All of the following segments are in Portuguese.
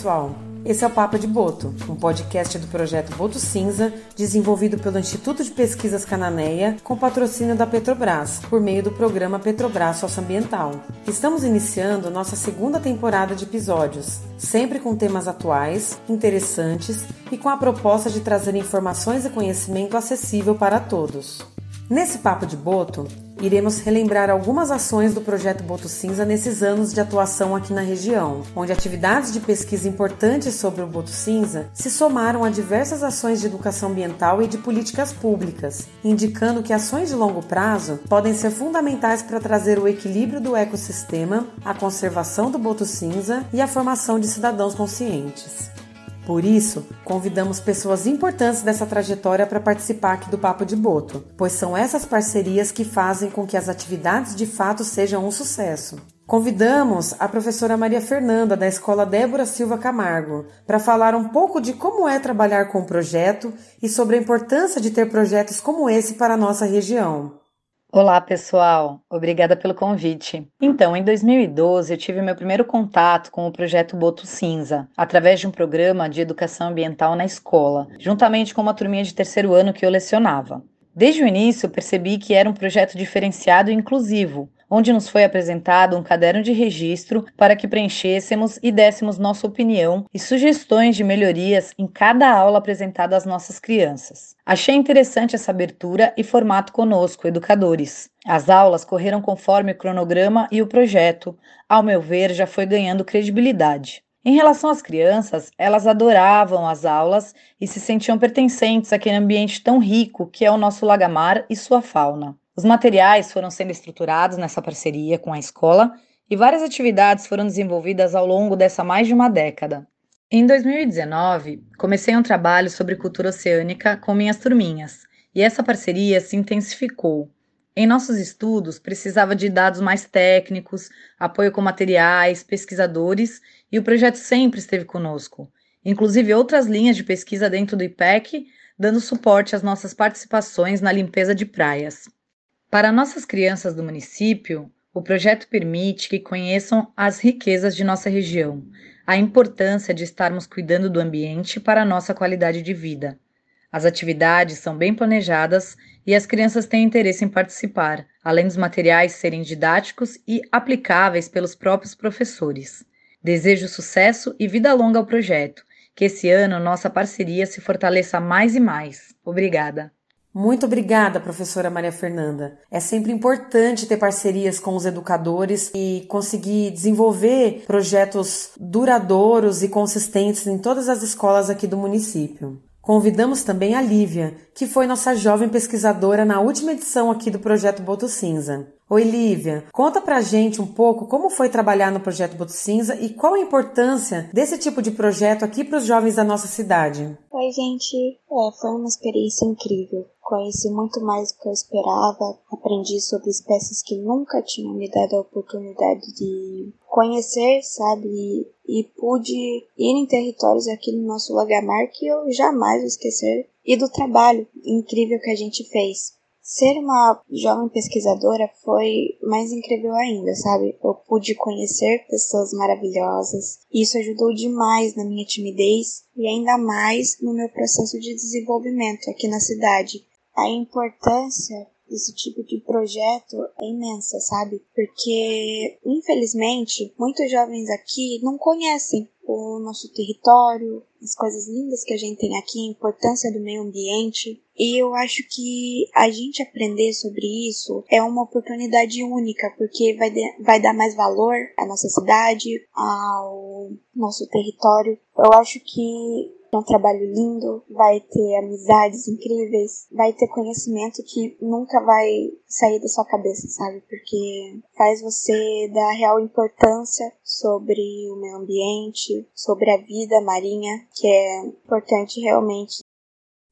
pessoal! Esse é o Papo de Boto, um podcast do projeto Boto Cinza, desenvolvido pelo Instituto de Pesquisas Cananeia, com patrocínio da Petrobras, por meio do programa Petrobras Socioambiental. Estamos iniciando nossa segunda temporada de episódios, sempre com temas atuais, interessantes e com a proposta de trazer informações e conhecimento acessível para todos. Nesse Papo de Boto, iremos relembrar algumas ações do projeto Boto Cinza nesses anos de atuação aqui na região, onde atividades de pesquisa importantes sobre o Boto Cinza se somaram a diversas ações de educação ambiental e de políticas públicas, indicando que ações de longo prazo podem ser fundamentais para trazer o equilíbrio do ecossistema, a conservação do Boto Cinza e a formação de cidadãos conscientes. Por isso, convidamos pessoas importantes dessa trajetória para participar aqui do Papo de Boto, pois são essas parcerias que fazem com que as atividades de fato sejam um sucesso. Convidamos a professora Maria Fernanda, da Escola Débora Silva Camargo, para falar um pouco de como é trabalhar com o projeto e sobre a importância de ter projetos como esse para a nossa região. Olá, pessoal. Obrigada pelo convite. Então, em 2012, eu tive meu primeiro contato com o projeto Boto Cinza, através de um programa de educação ambiental na escola, juntamente com uma turminha de terceiro ano que eu lecionava. Desde o início, percebi que era um projeto diferenciado e inclusivo, onde nos foi apresentado um caderno de registro para que preenchêssemos e dessemos nossa opinião e sugestões de melhorias em cada aula apresentada às nossas crianças. Achei interessante essa abertura e formato conosco, educadores. As aulas correram conforme o cronograma e o projeto, ao meu ver, já foi ganhando credibilidade. Em relação às crianças, elas adoravam as aulas e se sentiam pertencentes àquele ambiente tão rico que é o nosso lagamar e sua fauna. Os materiais foram sendo estruturados nessa parceria com a escola e várias atividades foram desenvolvidas ao longo dessa mais de uma década. Em 2019, comecei um trabalho sobre cultura oceânica com minhas turminhas, e essa parceria se intensificou. Em nossos estudos, precisava de dados mais técnicos, apoio com materiais, pesquisadores, e o projeto sempre esteve conosco, inclusive outras linhas de pesquisa dentro do IPEC, dando suporte às nossas participações na limpeza de praias. Para nossas crianças do município, o projeto permite que conheçam as riquezas de nossa região, a importância de estarmos cuidando do ambiente para a nossa qualidade de vida. As atividades são bem planejadas e as crianças têm interesse em participar, além dos materiais serem didáticos e aplicáveis pelos próprios professores. Desejo sucesso e vida longa ao projeto. Que esse ano nossa parceria se fortaleça mais e mais. Obrigada. Muito obrigada, professora Maria Fernanda. É sempre importante ter parcerias com os educadores e conseguir desenvolver projetos duradouros e consistentes em todas as escolas aqui do município. Convidamos também a Lívia, que foi nossa jovem pesquisadora na última edição aqui do projeto Boto Cinza. Oi, Lívia, conta pra gente um pouco como foi trabalhar no projeto Boto Cinza e qual a importância desse tipo de projeto aqui para os jovens da nossa cidade. Oi, gente. É, foi uma experiência incrível. Conheci muito mais do que eu esperava, aprendi sobre espécies que nunca tinham me dado a oportunidade de conhecer, sabe? E pude ir em territórios aqui no nosso Lagamar que eu jamais vou esquecer. E do trabalho incrível que a gente fez. Ser uma jovem pesquisadora foi mais incrível ainda, sabe? Eu pude conhecer pessoas maravilhosas. E isso ajudou demais na minha timidez e ainda mais no meu processo de desenvolvimento aqui na cidade a importância desse tipo de projeto é imensa, sabe? Porque, infelizmente, muitos jovens aqui não conhecem o nosso território, as coisas lindas que a gente tem aqui, a importância do meio ambiente. E eu acho que a gente aprender sobre isso é uma oportunidade única, porque vai, de, vai dar mais valor à nossa cidade, ao nosso território. Eu acho que é um trabalho lindo, vai ter amizades incríveis, vai ter conhecimento que nunca vai sair da sua cabeça, sabe? Porque faz você dar real importância sobre o meio ambiente, sobre a vida marinha, que é importante realmente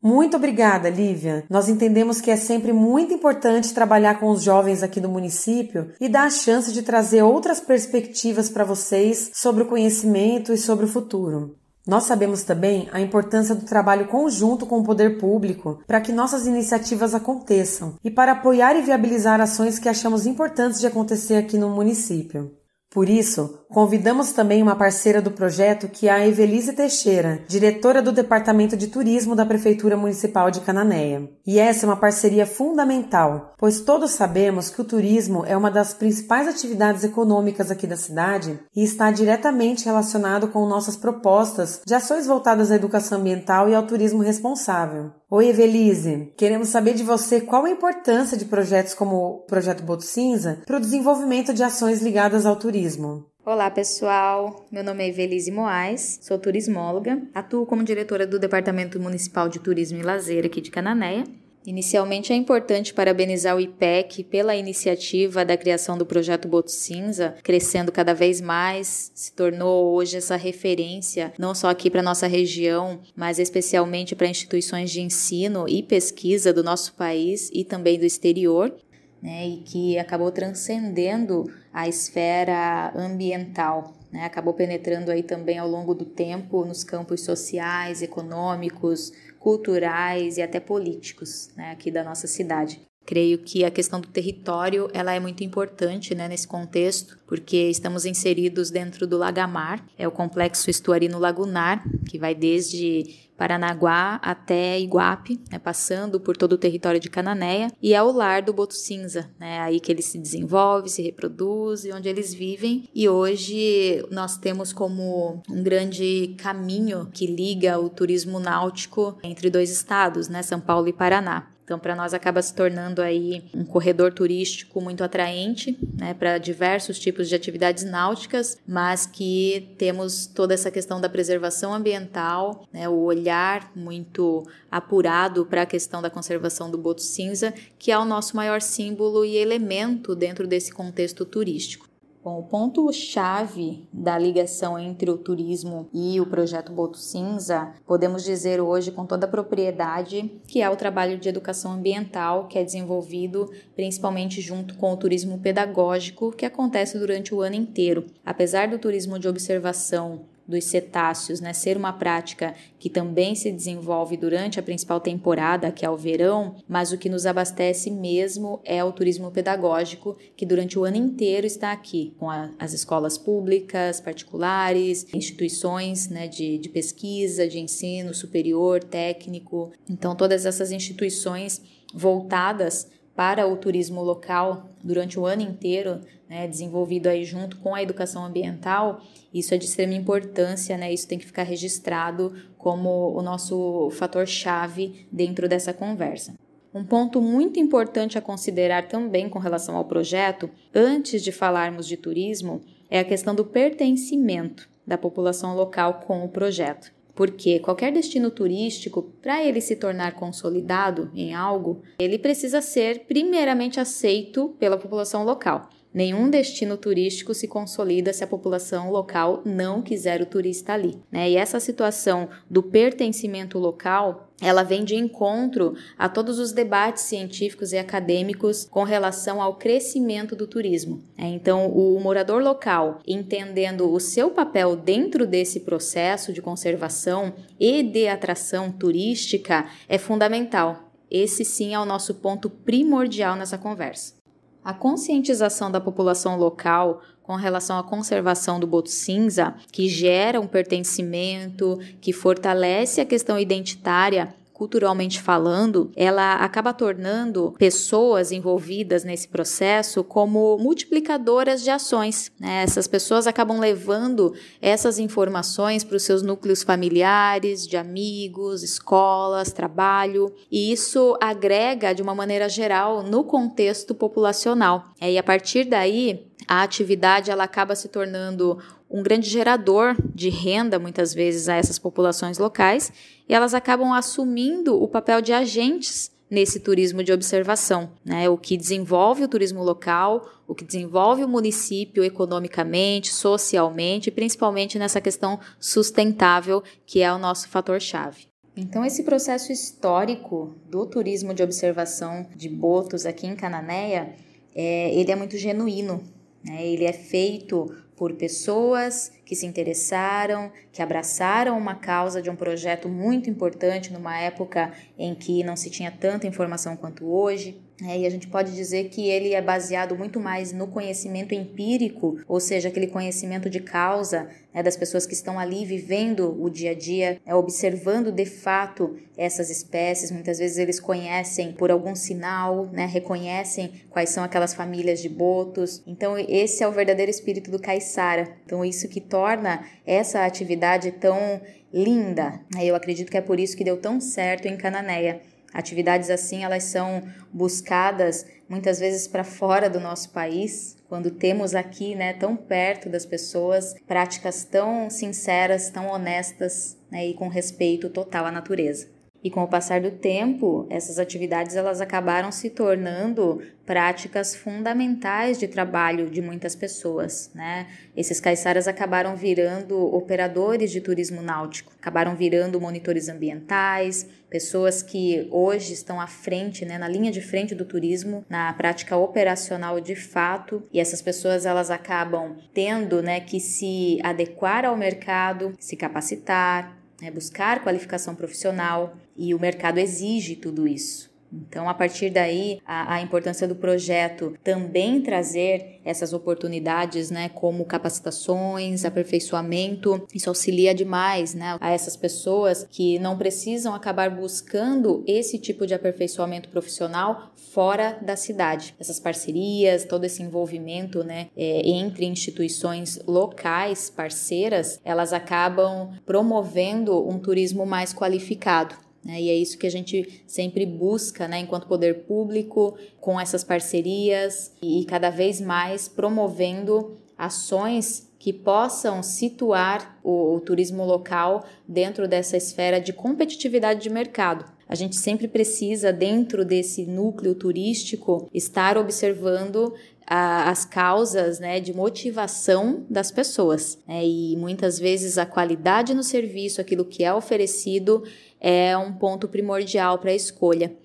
muito obrigada, Lívia. Nós entendemos que é sempre muito importante trabalhar com os jovens aqui do município e dar a chance de trazer outras perspectivas para vocês sobre o conhecimento e sobre o futuro. Nós sabemos também a importância do trabalho conjunto com o poder público para que nossas iniciativas aconteçam e para apoiar e viabilizar ações que achamos importantes de acontecer aqui no município. Por isso, convidamos também uma parceira do projeto que é a Evelise Teixeira, diretora do Departamento de Turismo da Prefeitura Municipal de Cananéia. E essa é uma parceria fundamental, pois todos sabemos que o turismo é uma das principais atividades econômicas aqui da cidade e está diretamente relacionado com nossas propostas de ações voltadas à educação ambiental e ao turismo responsável. Oi, Evelise. Queremos saber de você qual a importância de projetos como o Projeto Boto Cinza para o desenvolvimento de ações ligadas ao turismo. Olá pessoal, meu nome é Evelise Moais, sou turismóloga, atuo como diretora do Departamento Municipal de Turismo e Lazer aqui de Cananéia Inicialmente é importante parabenizar o IPEC pela iniciativa da criação do projeto Boto Cinza, crescendo cada vez mais, se tornou hoje essa referência não só aqui para nossa região, mas especialmente para instituições de ensino e pesquisa do nosso país e também do exterior. Né, e que acabou transcendendo a esfera ambiental, né, acabou penetrando aí também ao longo do tempo nos campos sociais, econômicos, culturais e até políticos né, aqui da nossa cidade. Creio que a questão do território ela é muito importante né, nesse contexto, porque estamos inseridos dentro do Lagamar, é o complexo estuarino lagunar, que vai desde Paranaguá até Iguape, né, passando por todo o território de Cananéia, e é o lar do Boto Cinza, né, aí que ele se desenvolve, se reproduz e onde eles vivem. E hoje nós temos como um grande caminho que liga o turismo náutico entre dois estados, né, São Paulo e Paraná. Então, para nós acaba se tornando aí um corredor turístico muito atraente, né, para diversos tipos de atividades náuticas, mas que temos toda essa questão da preservação ambiental, né, o olhar muito apurado para a questão da conservação do boto cinza, que é o nosso maior símbolo e elemento dentro desse contexto turístico. Bom, o ponto-chave da ligação entre o turismo e o projeto Boto Cinza, podemos dizer hoje com toda a propriedade que é o trabalho de educação ambiental que é desenvolvido principalmente junto com o turismo pedagógico que acontece durante o ano inteiro. Apesar do turismo de observação dos cetáceos, né, ser uma prática que também se desenvolve durante a principal temporada, que é o verão, mas o que nos abastece mesmo é o turismo pedagógico, que durante o ano inteiro está aqui, com a, as escolas públicas, particulares, instituições né, de, de pesquisa, de ensino superior, técnico. Então, todas essas instituições voltadas para o turismo local durante o ano inteiro, né, desenvolvido aí junto com a educação ambiental, isso é de extrema importância, né? Isso tem que ficar registrado como o nosso fator chave dentro dessa conversa. Um ponto muito importante a considerar também com relação ao projeto, antes de falarmos de turismo, é a questão do pertencimento da população local com o projeto porque qualquer destino turístico, para ele se tornar consolidado em algo, ele precisa ser primeiramente aceito pela população local. Nenhum destino turístico se consolida se a população local não quiser o turista ali. Né? E essa situação do pertencimento local ela vem de encontro a todos os debates científicos e acadêmicos com relação ao crescimento do turismo. É, então, o morador local, entendendo o seu papel dentro desse processo de conservação e de atração turística, é fundamental. Esse sim é o nosso ponto primordial nessa conversa. A conscientização da população local com relação à conservação do boto cinza, que gera um pertencimento, que fortalece a questão identitária, culturalmente falando, ela acaba tornando pessoas envolvidas nesse processo como multiplicadoras de ações. Né? Essas pessoas acabam levando essas informações para os seus núcleos familiares, de amigos, escolas, trabalho, e isso agrega de uma maneira geral no contexto populacional. É, e a partir daí, a atividade ela acaba se tornando um grande gerador de renda, muitas vezes, a essas populações locais, e elas acabam assumindo o papel de agentes nesse turismo de observação, né? O que desenvolve o turismo local, o que desenvolve o município economicamente, socialmente, principalmente nessa questão sustentável, que é o nosso fator chave. Então, esse processo histórico do turismo de observação de botos aqui em Cananéia, é, ele é muito genuíno. Né? Ele é feito por pessoas que se interessaram, que abraçaram uma causa de um projeto muito importante numa época em que não se tinha tanta informação quanto hoje. É, e a gente pode dizer que ele é baseado muito mais no conhecimento empírico, ou seja, aquele conhecimento de causa né, das pessoas que estão ali vivendo o dia a dia, é, observando de fato essas espécies. Muitas vezes eles conhecem por algum sinal, né, reconhecem quais são aquelas famílias de botos. Então, esse é o verdadeiro espírito do caiçara. Então, isso que torna essa atividade tão linda. Eu acredito que é por isso que deu tão certo em Cananéia. Atividades assim, elas são buscadas muitas vezes para fora do nosso país, quando temos aqui, né, tão perto das pessoas, práticas tão sinceras, tão honestas, né, e com respeito total à natureza. E com o passar do tempo, essas atividades elas acabaram se tornando práticas fundamentais de trabalho de muitas pessoas, né? Esses caiçaras acabaram virando operadores de turismo náutico, acabaram virando monitores ambientais, pessoas que hoje estão à frente, né, na linha de frente do turismo, na prática operacional de fato, e essas pessoas elas acabam tendo, né, que se adequar ao mercado, se capacitar, né, buscar qualificação profissional e o mercado exige tudo isso. Então, a partir daí, a, a, importância do projeto também trazer essas oportunidades, né, como capacitações, aperfeiçoamento, isso auxilia demais, né, a essas pessoas que não precisam acabar buscando esse tipo de aperfeiçoamento profissional fora da cidade. Essas parcerias, todo esse envolvimento, né, é, entre instituições locais parceiras, elas acabam promovendo um turismo mais qualificado. Né? E é isso que a gente sempre busca, né, enquanto poder público, com essas parcerias e cada vez mais promovendo ações que possam situar o, o, turismo local dentro dessa esfera de competitividade de mercado. A gente sempre precisa, dentro desse núcleo turístico, estar observando as causas né, de motivação das pessoas. Né? E muitas vezes a qualidade no serviço, aquilo que é oferecido, é um ponto primordial para a escolha.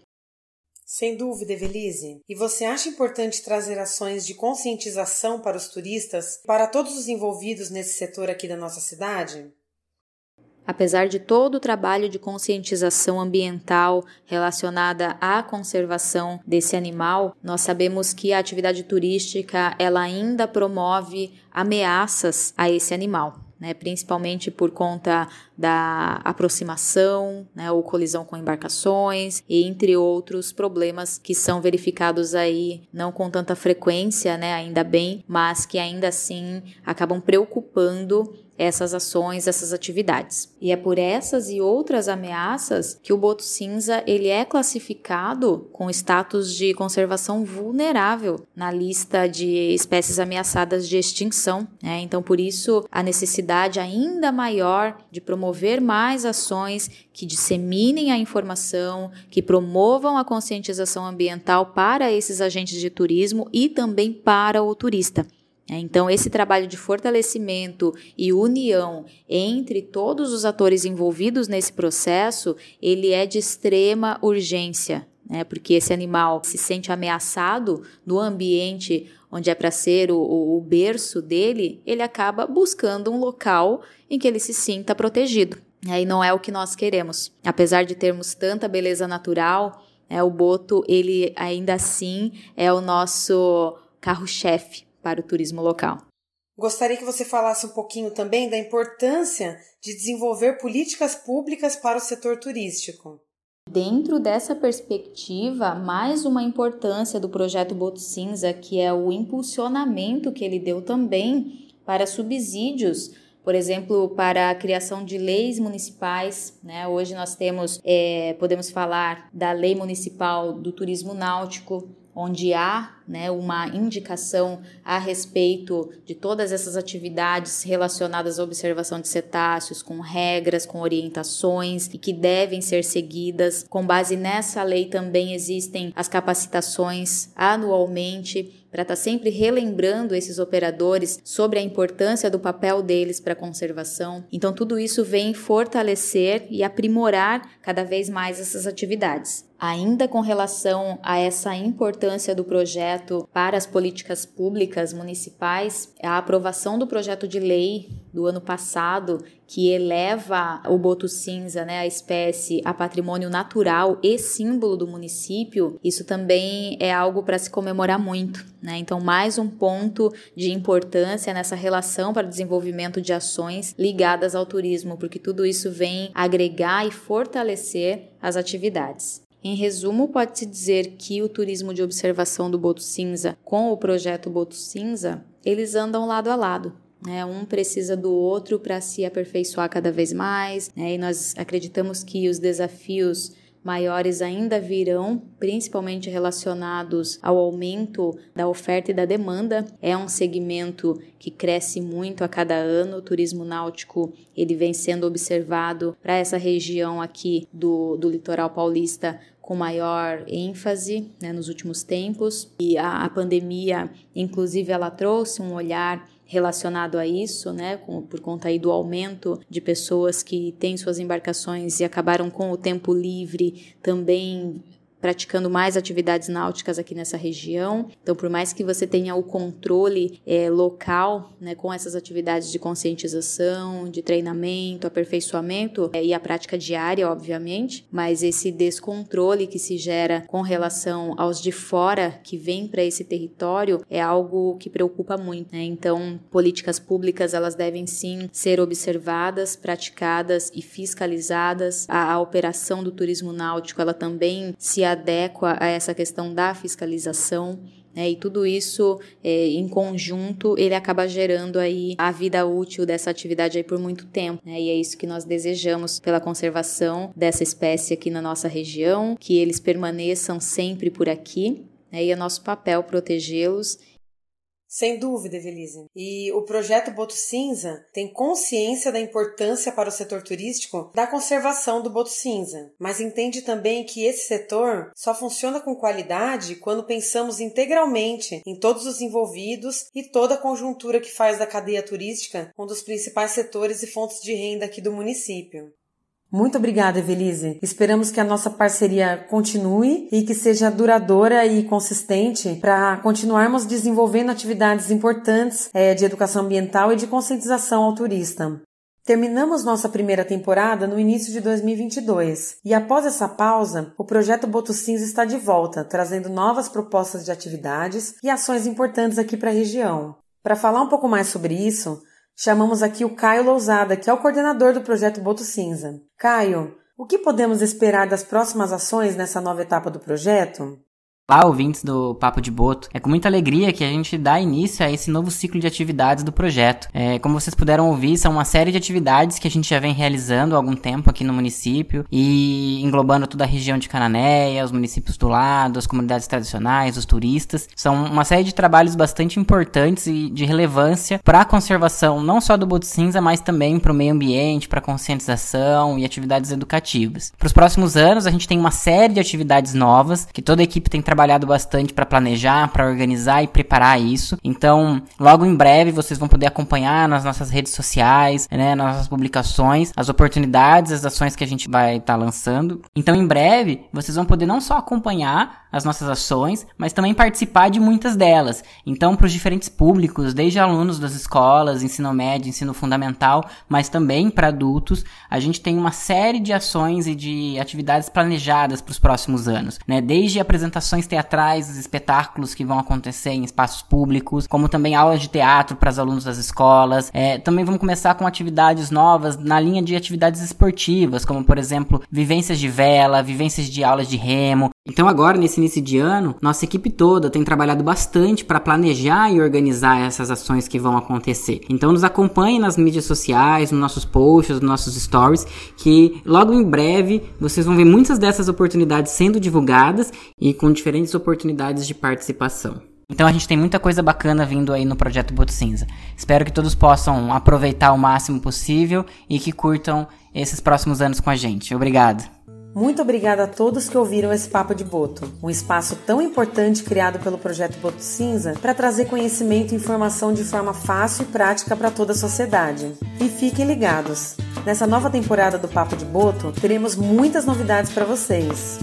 Sem dúvida, Evelise. E você acha importante trazer ações de conscientização para os turistas, para todos os envolvidos nesse setor aqui da nossa cidade? Apesar de todo o trabalho de conscientização ambiental relacionada à conservação desse animal, nós sabemos que a atividade turística ela ainda promove ameaças a esse animal. Né, principalmente por conta da aproximação, né, ou colisão com embarcações, e entre outros problemas que são verificados aí não com tanta frequência, né, ainda bem, mas que ainda assim acabam preocupando essas ações, essas atividades. E é por essas e outras ameaças que o boto cinza ele é classificado com status de conservação vulnerável na lista de espécies ameaçadas de extinção. Né? Então, por isso, a necessidade ainda maior de promover mais ações que disseminem a informação, que promovam a conscientização ambiental para esses agentes de turismo e também para o turista. É, então, esse trabalho de fortalecimento e união entre todos os atores envolvidos nesse processo, ele é de extrema urgência, né? porque esse animal se sente ameaçado no ambiente onde é para ser o, o, o berço dele, ele acaba buscando um local em que ele se sinta protegido. E não é o que nós queremos. Apesar de termos tanta beleza natural, é, o boto, ele ainda assim é o nosso carro-chefe para o turismo local. Gostaria que você falasse um pouquinho também da importância de desenvolver políticas públicas para o setor turístico. Dentro dessa perspectiva, mais uma importância do projeto Boto Cinza, que é o impulsionamento que ele deu também para subsídios, por exemplo, para a criação de leis municipais. Né? Hoje nós temos, é, podemos falar da Lei Municipal do Turismo Náutico, onde há né, uma indicação a respeito de todas essas atividades relacionadas à observação de cetáceos, com regras, com orientações e que devem ser seguidas. Com base nessa lei também existem as capacitações anualmente para estar tá sempre relembrando esses operadores sobre a importância do papel deles para a conservação. Então, tudo isso vem fortalecer e aprimorar cada vez mais essas atividades. Ainda com relação a essa importância do projeto para as políticas públicas municipais, a aprovação do projeto de lei do ano passado que eleva o boto cinza, né, a espécie, a patrimônio natural e símbolo do município, isso também é algo para se comemorar muito, né? Então, mais um ponto de importância nessa relação para o desenvolvimento de ações ligadas ao turismo, porque tudo isso vem agregar e fortalecer as atividades. Em resumo, pode-se dizer que o turismo de observação do Boto Cinza com o projeto Boto Cinza, eles andam lado a lado. Né? Um precisa do outro para se aperfeiçoar cada vez mais, né? e nós acreditamos que os desafios maiores ainda virão, principalmente relacionados ao aumento da oferta e da demanda. É um segmento que cresce muito a cada ano. O turismo náutico ele vem sendo observado para essa região aqui do, do litoral paulista com maior ênfase né, nos últimos tempos e a, a pandemia, inclusive, ela trouxe um olhar relacionado a isso, né, com, por conta aí do aumento de pessoas que têm suas embarcações e acabaram com o tempo livre também praticando mais atividades náuticas aqui nessa região. Então, por mais que você tenha o controle é, local, né, com essas atividades de conscientização, de treinamento, aperfeiçoamento é, e a prática diária, obviamente, mas esse descontrole que se gera com relação aos de fora que vêm para esse território é algo que preocupa muito. Né? Então, políticas públicas elas devem sim ser observadas, praticadas e fiscalizadas. A, a operação do turismo náutico ela também se adequa a essa questão da fiscalização. né? e tudo isso é, em conjunto ele acaba gerando aí a vida útil dessa atividade aí por muito tempo né? e é isso que nós desejamos pela conservação dessa espécie aqui na nossa região que eles permaneçam sempre por aqui né? e é nosso papel protegê-los sem dúvida, Evelise. E o projeto Boto Cinza tem consciência da importância para o setor turístico da conservação do boto cinza, mas entende também que esse setor só funciona com qualidade quando pensamos integralmente em todos os envolvidos e toda a conjuntura que faz da cadeia turística um dos principais setores e fontes de renda aqui do município. Muito obrigada, Evelise. Esperamos que a nossa parceria continue e que seja duradoura e consistente para continuarmos desenvolvendo atividades importantes é, de educação ambiental e de conscientização ao turista. Terminamos nossa primeira temporada no início de 2022 e após essa pausa, o projeto Boto Cinza está de volta, trazendo novas propostas de atividades e ações importantes aqui para a região. Para falar um pouco mais sobre isso, Chamamos aqui o Caio Lousada, que é o coordenador do projeto Boto Cinza. Caio, o que podemos esperar das próximas ações nessa nova etapa do projeto? Olá, ouvintes do Papo de Boto. É com muita alegria que a gente dá início a esse novo ciclo de atividades do projeto. É, como vocês puderam ouvir, são uma série de atividades que a gente já vem realizando há algum tempo aqui no município e englobando toda a região de Cananéia, os municípios do lado, as comunidades tradicionais, os turistas. São uma série de trabalhos bastante importantes e de relevância para a conservação não só do Boto Cinza, mas também para o meio ambiente, para conscientização e atividades educativas. Para os próximos anos, a gente tem uma série de atividades novas que toda a equipe tem trabalhado bastante para planejar, para organizar e preparar isso. Então, logo em breve vocês vão poder acompanhar nas nossas redes sociais, né, nas nossas publicações, as oportunidades, as ações que a gente vai estar tá lançando. Então, em breve, vocês vão poder não só acompanhar as nossas ações, mas também participar de muitas delas. Então, para os diferentes públicos, desde alunos das escolas, ensino médio, ensino fundamental, mas também para adultos, a gente tem uma série de ações e de atividades planejadas para os próximos anos, né? Desde apresentações teatrais, os espetáculos que vão acontecer em espaços públicos, como também aulas de teatro para os alunos das escolas. É, também vamos começar com atividades novas na linha de atividades esportivas, como por exemplo vivências de vela, vivências de aulas de remo. Então agora nesse início de ano, nossa equipe toda tem trabalhado bastante para planejar e organizar essas ações que vão acontecer. Então nos acompanhe nas mídias sociais, nos nossos posts, nos nossos stories, que logo em breve vocês vão ver muitas dessas oportunidades sendo divulgadas e com diferentes diferentes oportunidades de participação. Então a gente tem muita coisa bacana vindo aí no projeto Boto Cinza. Espero que todos possam aproveitar o máximo possível e que curtam esses próximos anos com a gente. Obrigado. Muito obrigada a todos que ouviram esse Papo de Boto, um espaço tão importante criado pelo projeto Boto Cinza para trazer conhecimento e informação de forma fácil e prática para toda a sociedade. E fiquem ligados! Nessa nova temporada do Papo de Boto, teremos muitas novidades para vocês.